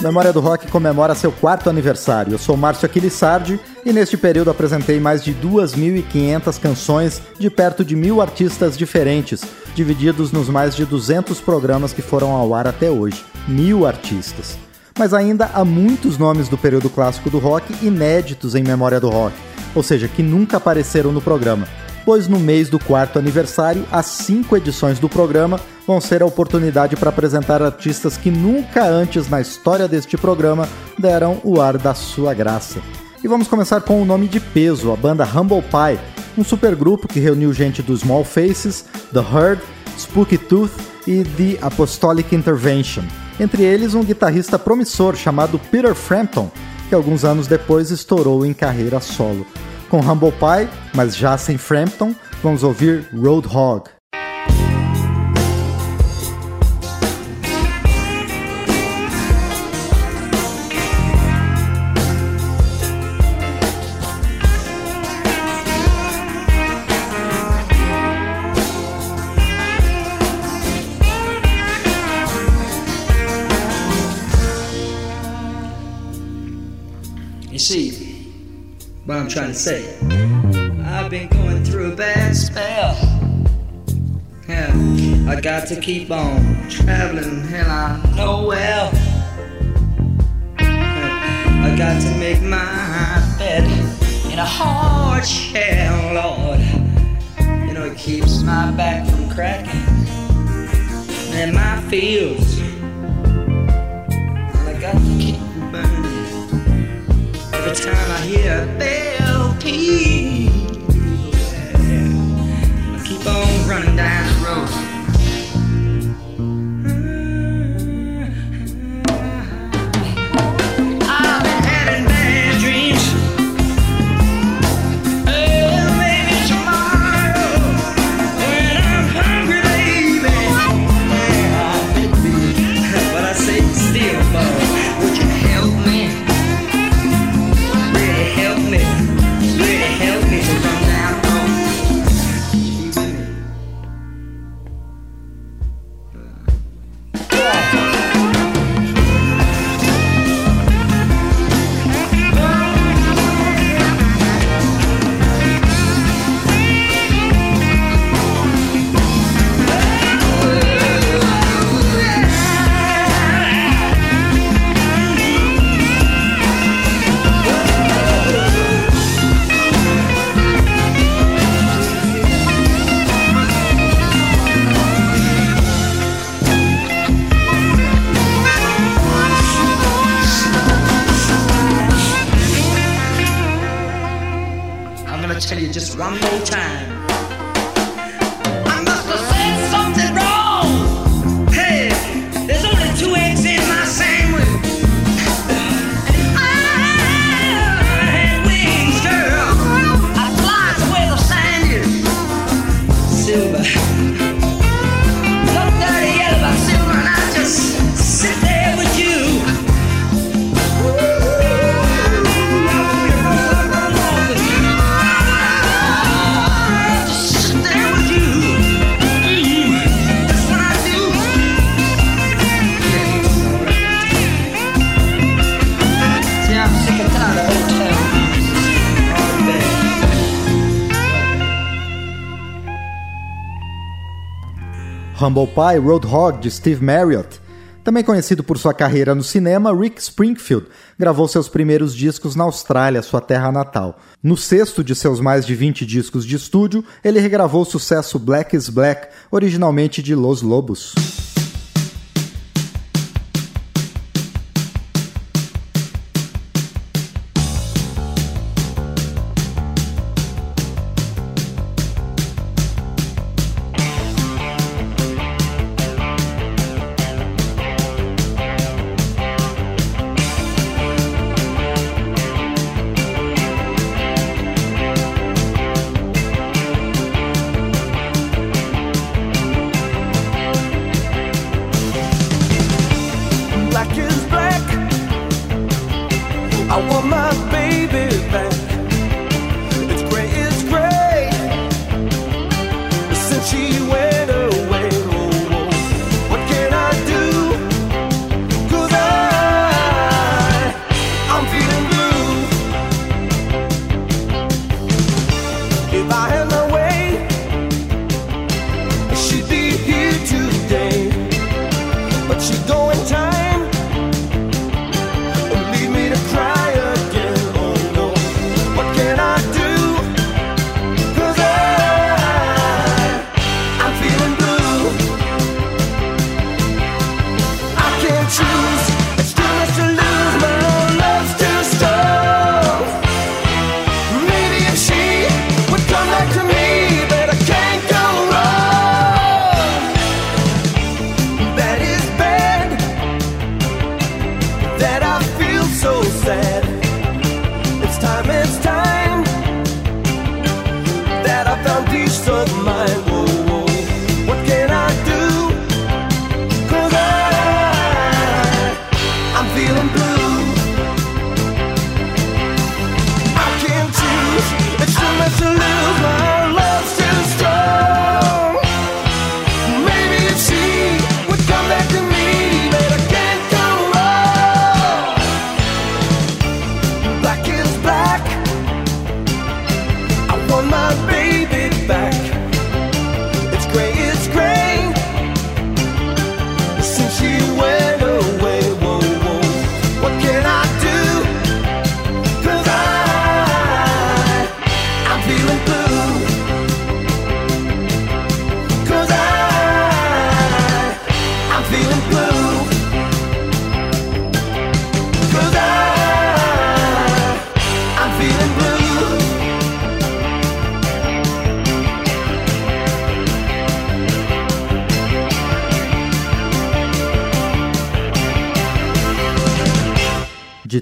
Memória do Rock comemora seu quarto aniversário. Eu sou Márcio Aquilissardi e neste período apresentei mais de 2.500 canções de perto de mil artistas diferentes, divididos nos mais de 200 programas que foram ao ar até hoje. Mil artistas. Mas ainda há muitos nomes do período clássico do rock inéditos em Memória do Rock, ou seja, que nunca apareceram no programa pois no mês do quarto aniversário, as cinco edições do programa vão ser a oportunidade para apresentar artistas que nunca antes na história deste programa deram o ar da sua graça. E vamos começar com o nome de peso, a banda Humble Pie, um supergrupo que reuniu gente do Small Faces, The Herd, Spooky Tooth e The Apostolic Intervention. Entre eles, um guitarrista promissor chamado Peter Frampton, que alguns anos depois estourou em carreira solo. Com Humble Pie, mas já sem Frampton, vamos ouvir Roadhog. See, what I'm trying to say. I've been going through a bad spell. Yeah, I got to keep on traveling, hell, I know well. I got to make my bed in a hard shell, Lord. You know, it keeps my back from cracking. And my fields, I got to keep. Every time I hear a bell peal, I keep on running down the road. Just one more time. Humble Pie Roadhog de Steve Marriott. Também conhecido por sua carreira no cinema, Rick Springfield gravou seus primeiros discos na Austrália, sua terra natal. No sexto de seus mais de 20 discos de estúdio, ele regravou o sucesso Black is Black, originalmente de Los Lobos.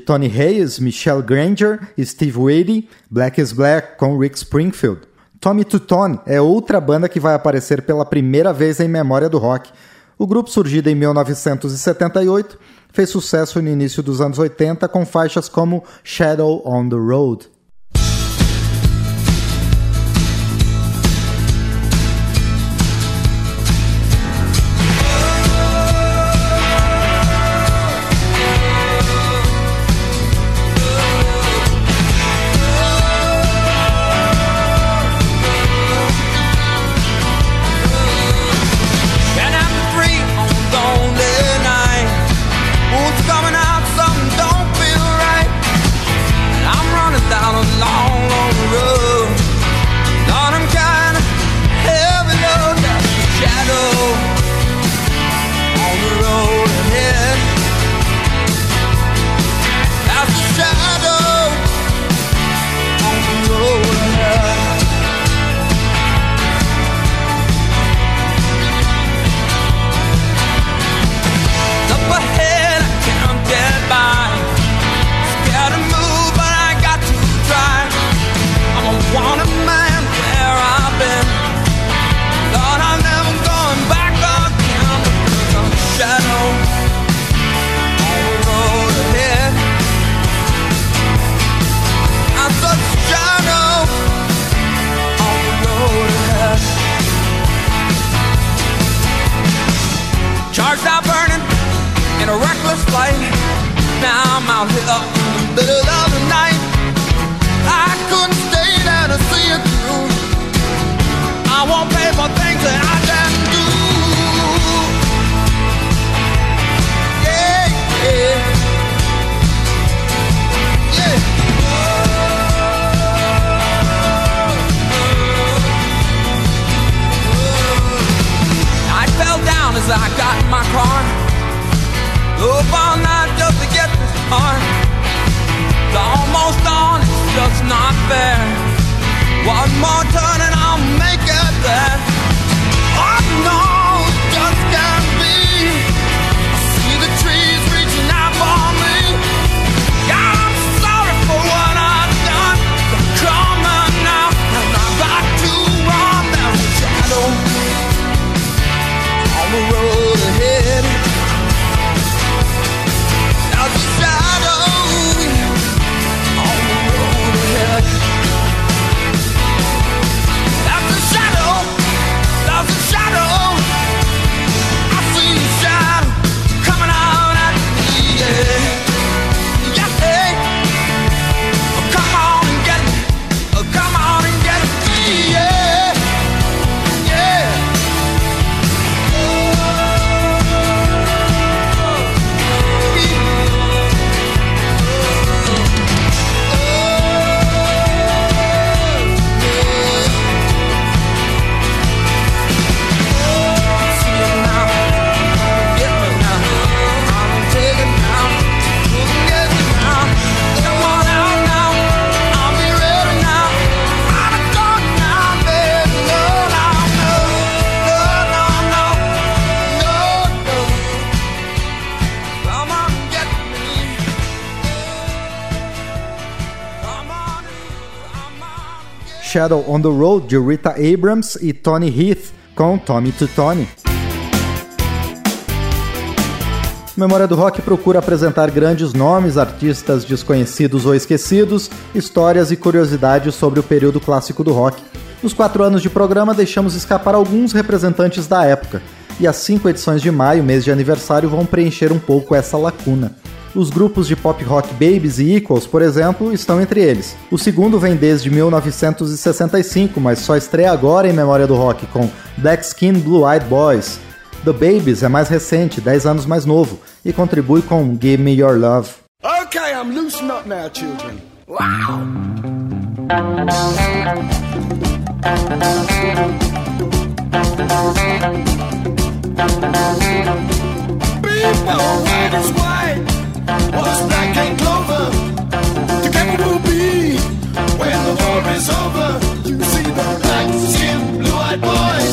Tony Hayes, Michelle Granger Steve Wadey, Black is Black com Rick Springfield. Tommy Tutone é outra banda que vai aparecer pela primeira vez em memória do rock. O grupo, surgido em 1978, fez sucesso no início dos anos 80 com faixas como Shadow on the Road. Shadow on the Road de Rita Abrams e Tony Heath com Tommy to Tony. Memória do Rock procura apresentar grandes nomes, artistas desconhecidos ou esquecidos, histórias e curiosidades sobre o período clássico do rock. Nos quatro anos de programa, deixamos escapar alguns representantes da época, e as cinco edições de maio, mês de aniversário, vão preencher um pouco essa lacuna. Os grupos de pop rock Babies e Equals, por exemplo, estão entre eles. O segundo vem desde 1965, mas só estreia agora em memória do rock com Black Skin Blue Eyed Boys, The Babies é mais recente, 10 anos mais novo, e contribui com Give Me Your Love. Okay, I'm loosen up now, children. Wow! People, what's black and? Together we'll be when the war is over. You see the black skin, blue-eyed boys.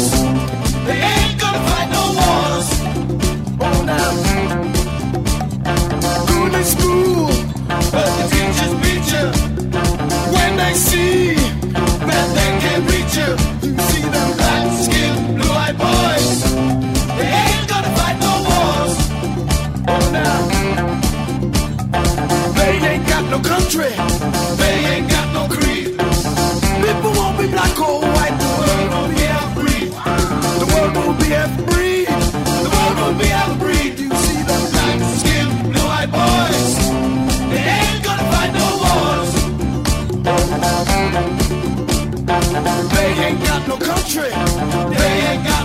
Country. They ain't got no creed. People won't be black or white. The world won't be half breed. The world won't be half breed. The world won't be half breed. You see the black skin, blue eyed boys. They ain't gonna fight no wars. They ain't got no country. They ain't got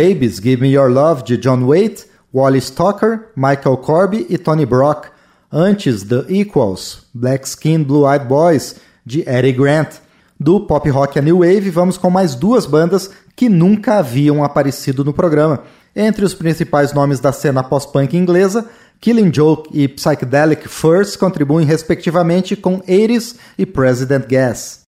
Babies, Give Me Your Love, de John Waite, Wally Stocker, Michael Corby e Tony Brock. Antes, The Equals, Black Skin Blue Eyed Boys, de Eddie Grant. Do pop rock a new wave, vamos com mais duas bandas que nunca haviam aparecido no programa. Entre os principais nomes da cena pós-punk inglesa, Killing Joke e Psychedelic Furs contribuem respectivamente com 80s e President Gas.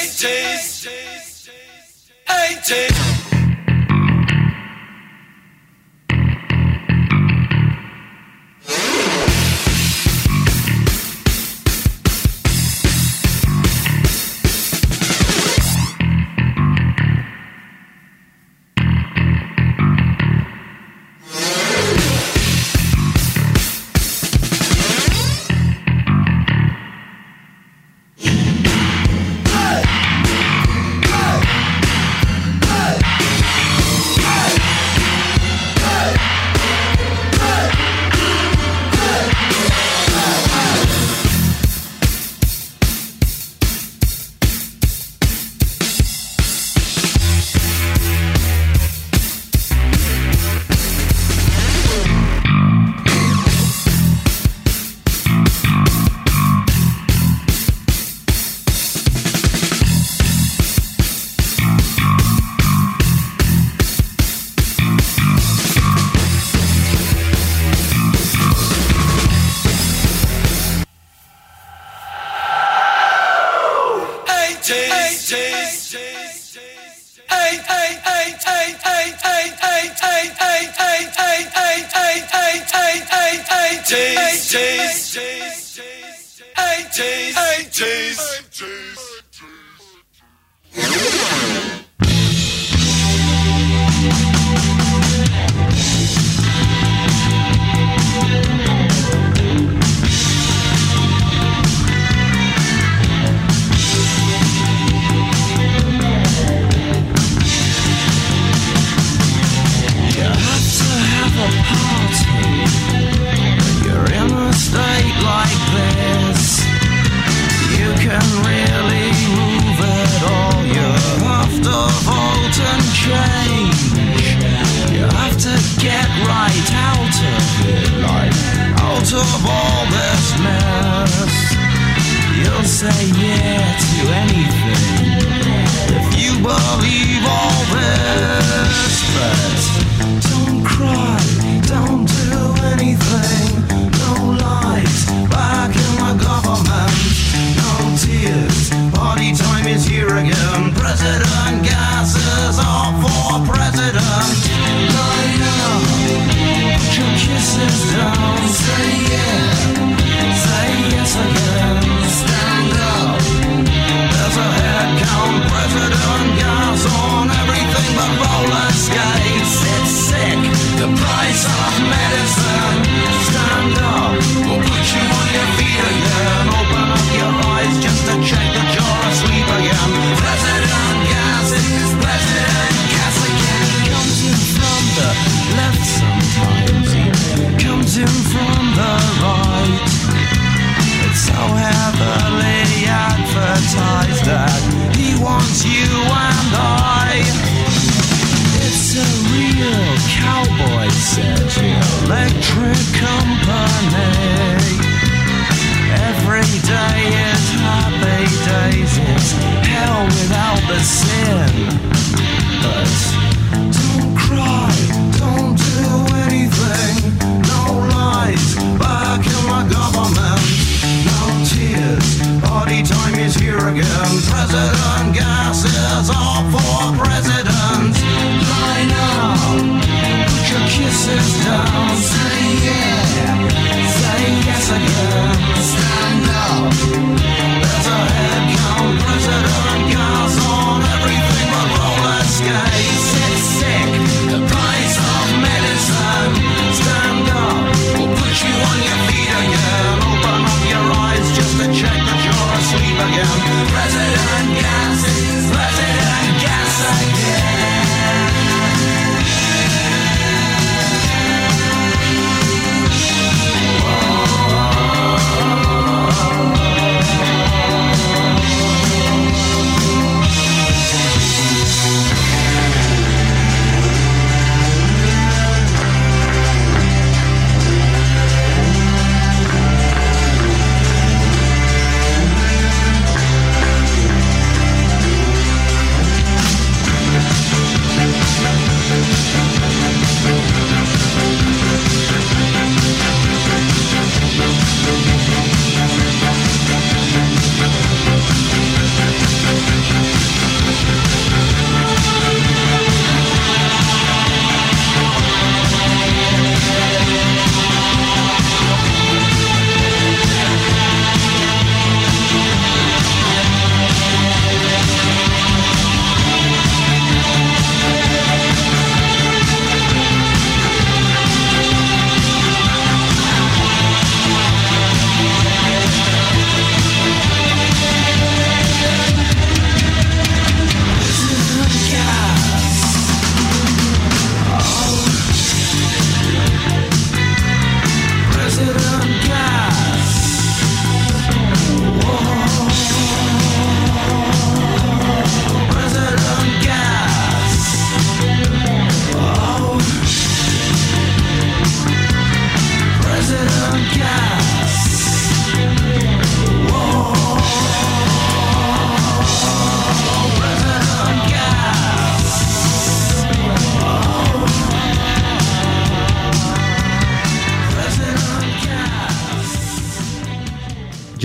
80s. 80s. 80s.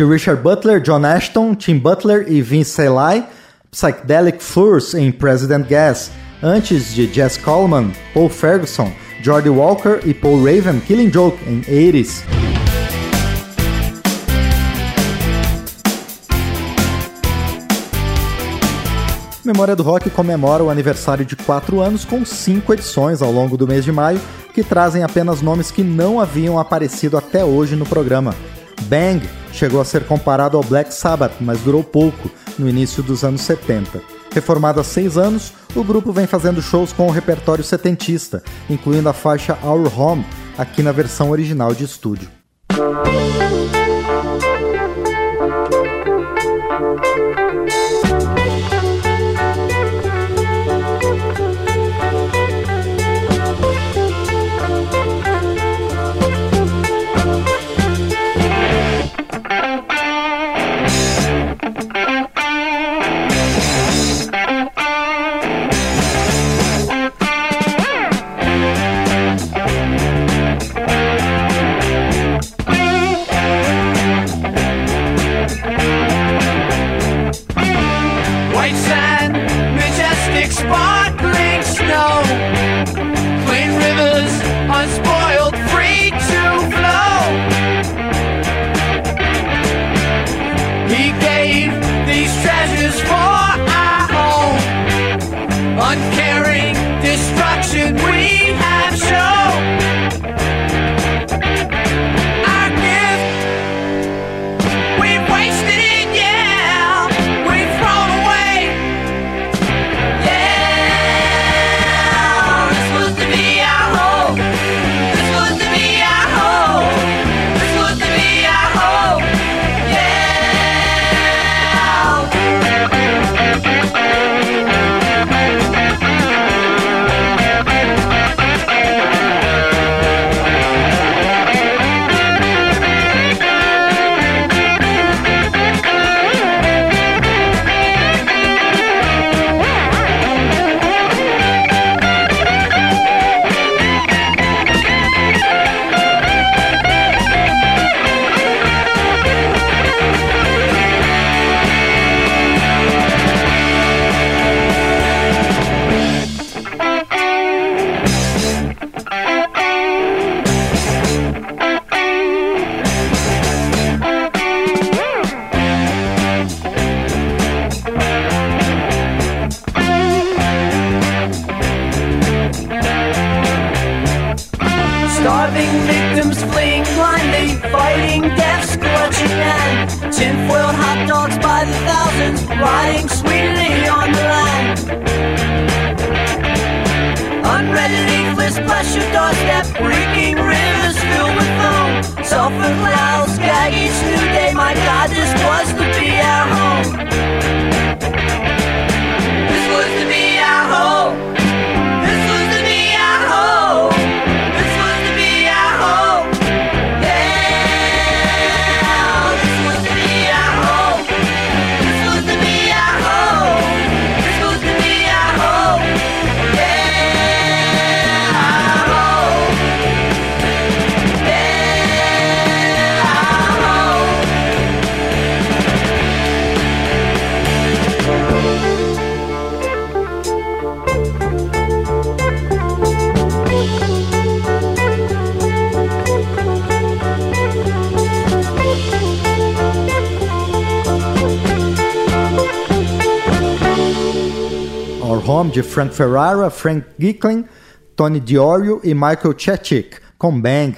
Richard Butler, John Ashton, Tim Butler e Vince Selay, Psychedelic Furs em President Gas, antes de Jess Coleman, Paul Ferguson, Jordi Walker e Paul Raven, Killing Joke em 80s. Memória do Rock comemora o aniversário de 4 anos com 5 edições ao longo do mês de maio, que trazem apenas nomes que não haviam aparecido até hoje no programa. Bang chegou a ser comparado ao Black Sabbath, mas durou pouco, no início dos anos 70. Reformado há seis anos, o grupo vem fazendo shows com o repertório setentista, incluindo a faixa Our Home, aqui na versão original de estúdio. De Frank Ferrara, Frank Gickling, Tony Diorio e Michael Chechik, com Bang.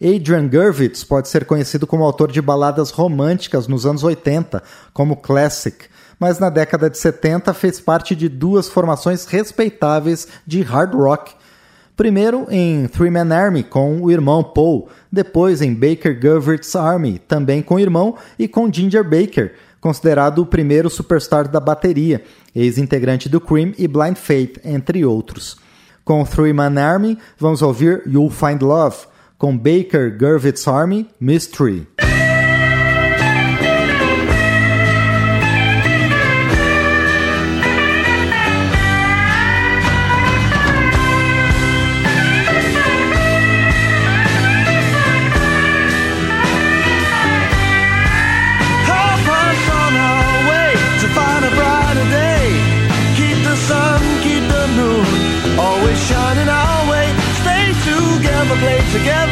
Adrian Gurvitz pode ser conhecido como autor de baladas românticas nos anos 80, como Classic, mas na década de 70 fez parte de duas formações respeitáveis de hard rock. Primeiro em Three Man Army com o irmão Paul, depois em Baker Gurvitz Army, também com o irmão e com Ginger Baker, considerado o primeiro superstar da bateria, ex-integrante do Cream e Blind Faith, entre outros. Com Three Man Army, vamos ouvir You'll Find Love, com Baker Gurvitz Army, Mystery. Together.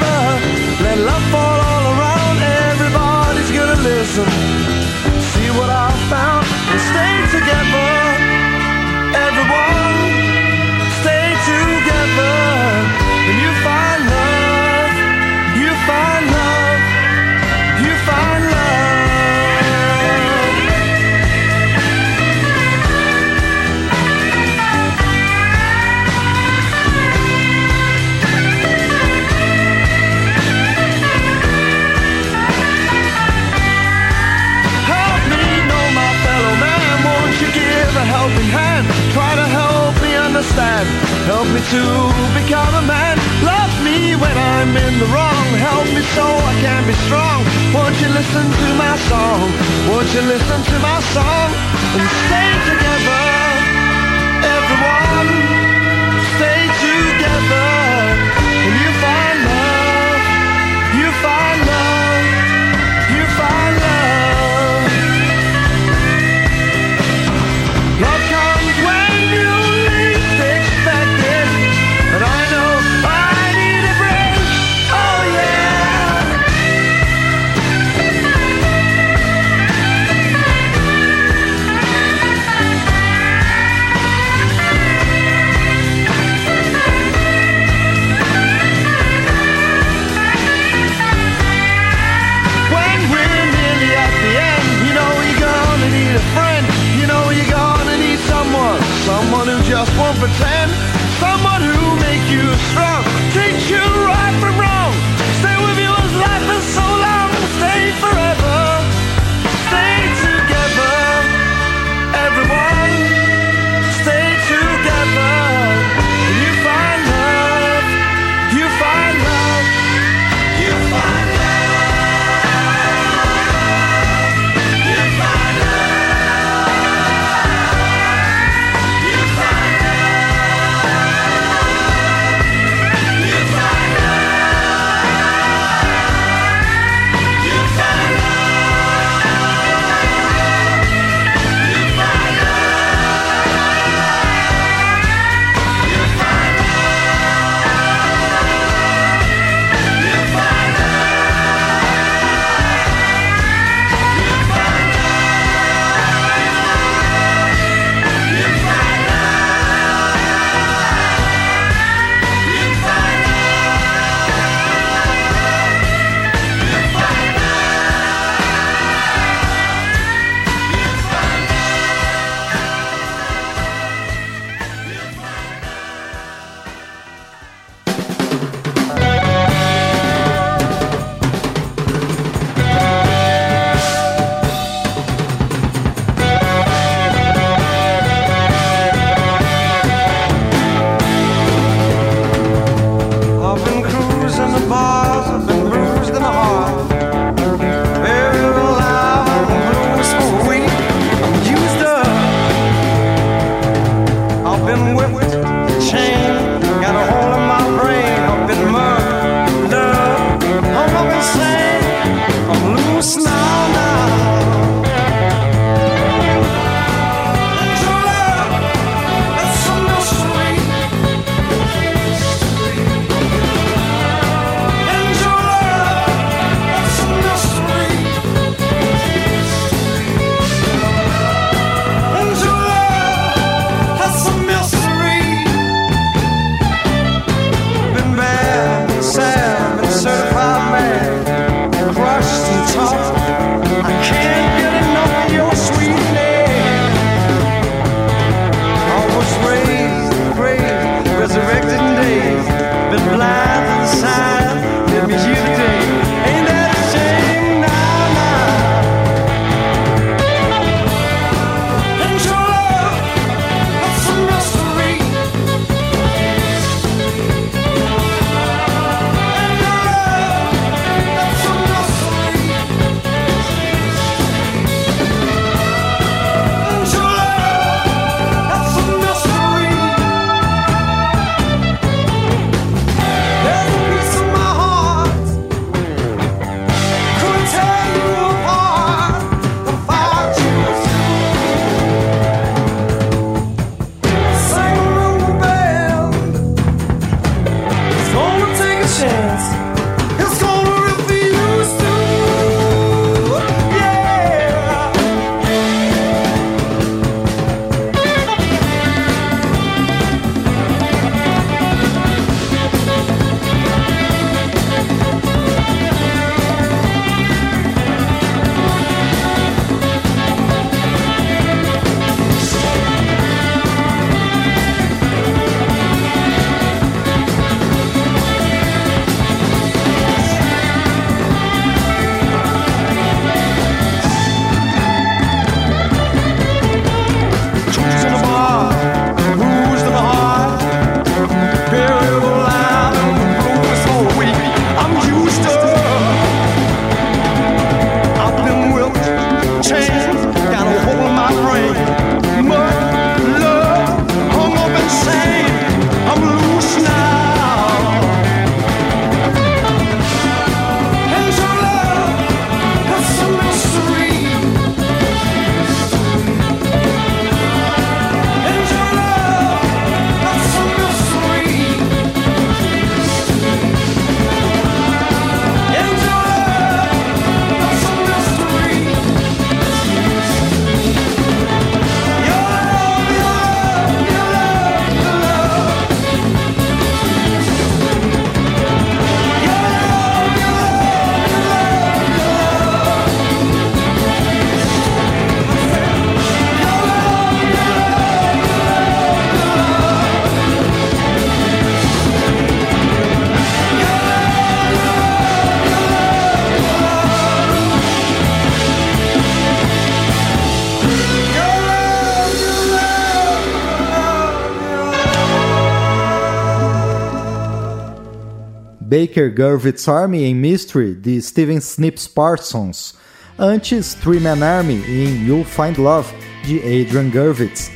Baker Gurvitz Army em Mystery, de Steven Snips Parsons. Antes, Three Man Army em You'll Find Love, de Adrian Gurvitz.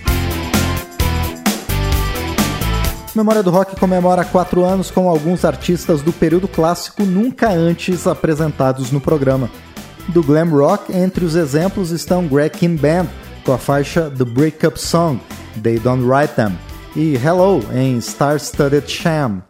Memória do Rock comemora quatro anos com alguns artistas do período clássico nunca antes apresentados no programa. Do glam rock, entre os exemplos estão Greg King Band, com a faixa The Breakup Song, They Don't Write Them, e Hello em Star Studded Sham.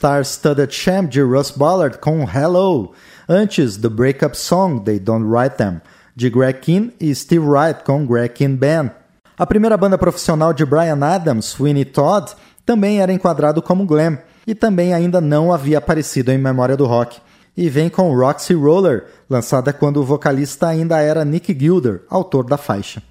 Star-Studded Sham de Russ Ballard com Hello. Antes, The Breakup Song, They Don't Write Them, de Greg Kinn e Steve Wright com Greg Kinn Band. A primeira banda profissional de Brian Adams, Sweeney Todd, também era enquadrado como glam e também ainda não havia aparecido em Memória do Rock. E vem com Roxy Roller, lançada quando o vocalista ainda era Nick Gilder, autor da faixa.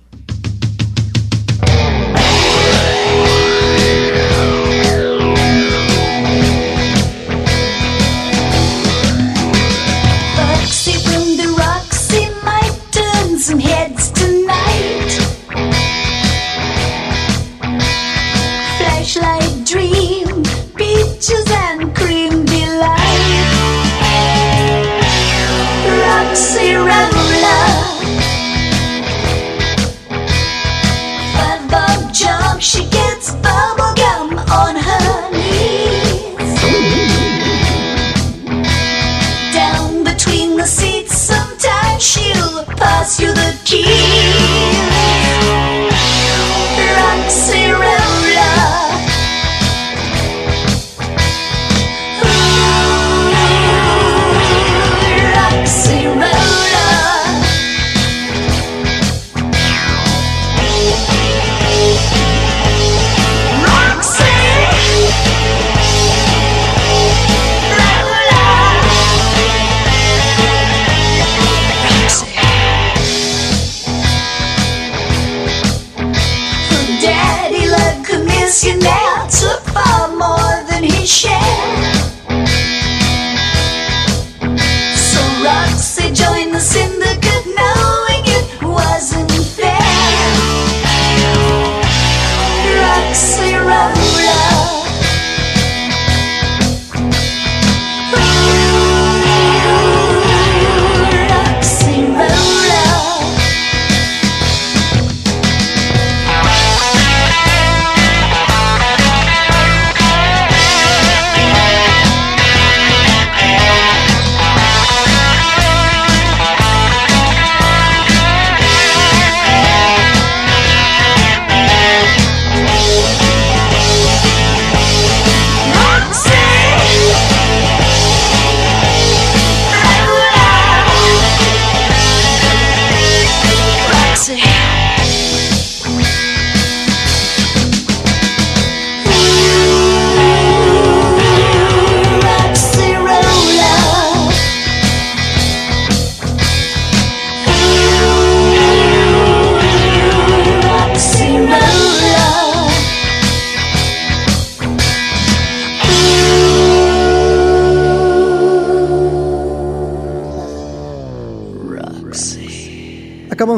some head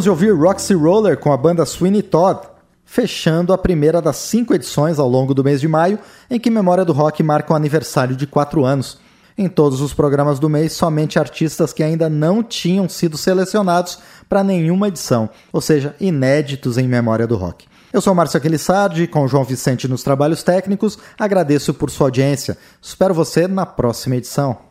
Acabamos de ouvir Roxy Roller com a banda Sweeney Todd, fechando a primeira das cinco edições ao longo do mês de maio, em que Memória do Rock marca um aniversário de quatro anos. Em todos os programas do mês, somente artistas que ainda não tinham sido selecionados para nenhuma edição, ou seja, inéditos em Memória do Rock. Eu sou Márcio Aquilissardi, com João Vicente nos trabalhos técnicos. Agradeço por sua audiência. Espero você na próxima edição.